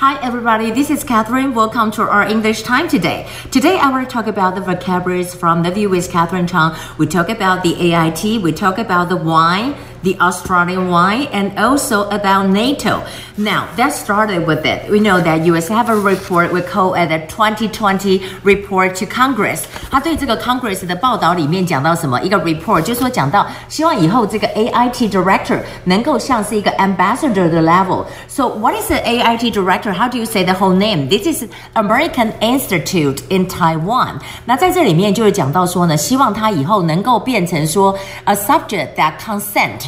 Hi, everybody. This is Catherine. Welcome to our English time today. Today, I want to talk about the vocabularies from the view with Catherine Chang. We talk about the AIT. We talk about the wine, the Australian wine, and also about NATO. Now, that started with it. We know that US have a report we call it the 2020 report to Congress. 他对这个 Congress 的报道里面讲到什么？一个 report 就是说讲到希望以后这个 AIT director 能够像是一个 ambassador 的 level. So, what is the AIT director? How do you say the whole name? This is American Institute in Taiwan. 那在这里面就是讲到说呢，希望他以后能够变成说 a subject that consent.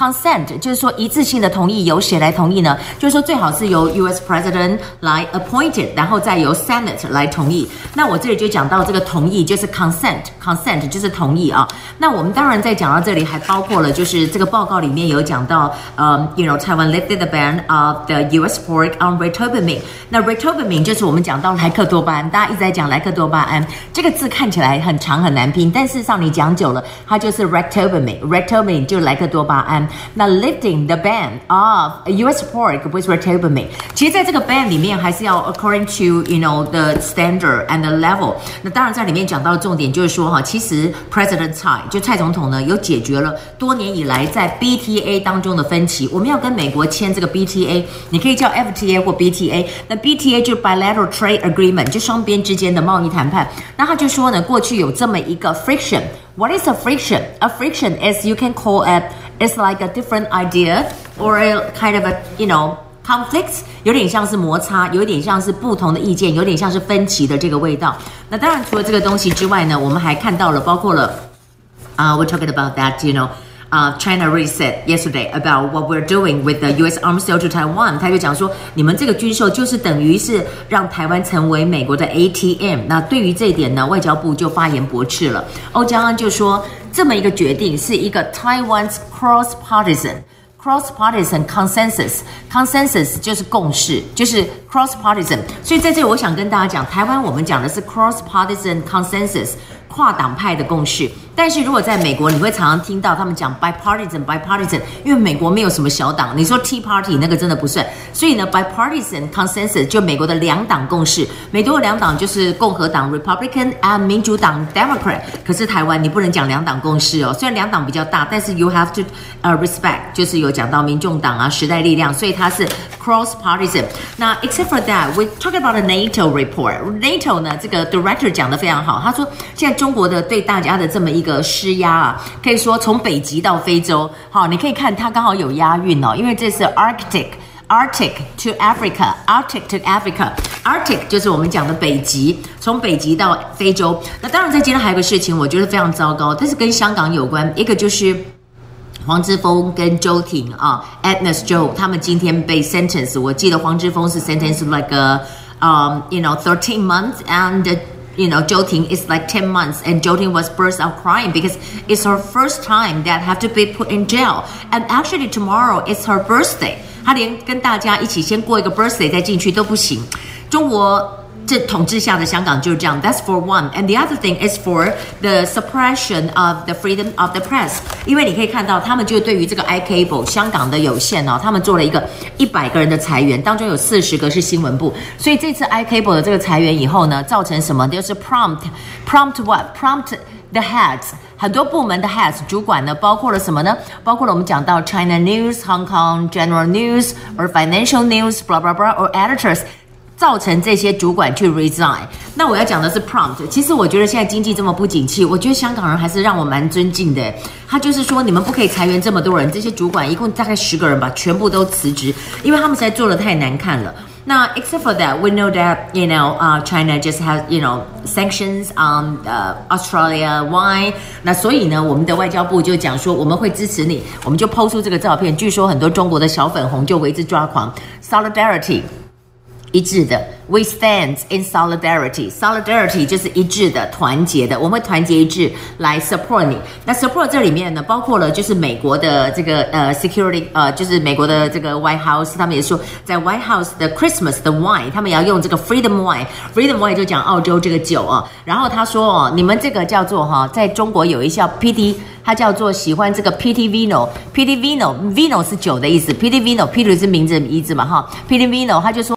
Consent 就是说一致性的同意，由谁来同意呢？就是说最好是由 U.S. President 来 appointed，然后再由 Senate 来同意。那我这里就讲到这个同意就是 consent，consent 就是同意啊。那我们当然在讲到这里还包括了，就是这个报告里面有讲到，呃，you know Taiwan lifted the ban of the U.S. fork on r e t o b a m i n e。那 r e t o b a m i n e 就是我们讲到莱克多巴胺，大家一直在讲莱克多巴胺这个字看起来很长很难拼，但事实上你讲久了，它就是 rictobamine，rictobamine 就莱克多巴胺。那 lifting the ban of U.S. pork with rictobamine，其实在这个 ban 里面还是要 according to you know the standard and the level。那当然在里面讲到的重点就是说哈，其实 President 蔡就蔡总统呢有解决了多年以来在 BTA 当中的分歧。我们要跟美国签这个 BTA，你可以叫 FTA 或 BTA。那 BTA 就 bilateral trade agreement，就双边之间的贸易谈判。那他就说呢，过去有这么一个 friction。What is a friction? A friction is you can call it it's like a different idea or a kind of a you know conflict，有点像是摩擦，有点像是不同的意见，有点像是分歧的这个味道。那当然除了这个东西之外呢，我们还看到了包括了啊、，we're talking about that you know。啊、uh,，China reset yesterday about what we're doing with the U.S. arms sale to Taiwan。他就讲说，你们这个军售就是等于是让台湾成为美国的 ATM。那对于这一点呢，外交部就发言驳斥了。欧江安就说，这么一个决定是一个 Taiwan's cross-partisan cross-partisan consensus consensus 就是共识，就是 cross-partisan。所以在这里，我想跟大家讲，台湾我们讲的是 cross-partisan consensus。跨党派的共识，但是如果在美国，你会常常听到他们讲 bipartisan bipartisan，因为美国没有什么小党，你说 Tea Party 那个真的不算，所以呢 bipartisan consensus 就美国的两党共识，美国的两党就是共和党 Republican and 民主党 Democrat，可是台湾你不能讲两党共识哦，虽然两党比较大，但是 you have to、respect，就是有讲到民众党啊时代力量，所以它是 cross partisan。那 except for that，we talk about a NATO report，NATO 呢这个 director 讲得非常好，他说现在。中国的对大家的这么一个施压啊，可以说从北极到非洲，好，你可以看它刚好有押韵哦，因为这是 Arctic，Arctic to Africa，Arctic to Africa，Arctic 就是我们讲的北极，从北极到非洲。那当然在今天还有个事情，我觉得非常糟糕，但是跟香港有关，一个就是黄之锋跟周庭啊，Agnes Joe 他们今天被 sentence，我记得黄之锋是 sentence like a, um you know thirteen months and you know, Zhou Ting is like 10 months and Zhou Ting was burst out crying because it's her first time that have to be put in jail. And actually tomorrow is her birthday. 她连跟大家一起先过一个 birthday 再进去都不行。中国 这统治下的香港就是这样。That's for one. And the other thing is for the suppression of the freedom of the press. 因为你可以看到，他们就对于这个 iCable 香港的有线哦，他们做了一个一百个人的裁员，当中有四十个是新闻部。所以这次 iCable 的这个裁员以后呢，造成什么？就是 prompt prompt what prompt the heads 很多部门的 heads 主管呢，包括了什么呢？包括了我们讲到 China News、Hong Kong General News or Financial News blah blah blah or editors。 造成这些主管去 resign。那我要讲的是 prompt。其实我觉得现在经济这么不景气，我觉得香港人还是让我蛮尊敬的。他就是说，你们不可以裁员这么多人，这些主管一共大概十个人吧，全部都辞职，因为他们实在做得太难看了。那 except for that, we know that you know, uh, China just has you know sanctions on uh, Australia wine。那所以呢，我们的外交部就讲说，我们会支持你，我们就 PO 出这个照片。据说很多中国的小粉红就为之抓狂，solidarity。一致的，We stand in solidarity。Solidarity 就是一致的、团结的，我们会团结一致来 support 你。那 support 这里面呢，包括了就是美国的这个呃 security，呃就是美国的这个 White House，他们也说在 White House 的 Christmas 的 wine，他们也要用这个 Freedom Wine。Freedom Wine 就讲澳洲这个酒啊。然后他说哦，你们这个叫做哈，在中国有一项 PT，它叫做喜欢这个 PT Vino，PT Vino，Vino 是酒的意思，PT Vino，PT 是名字的意思嘛哈，PT Vino，他就说。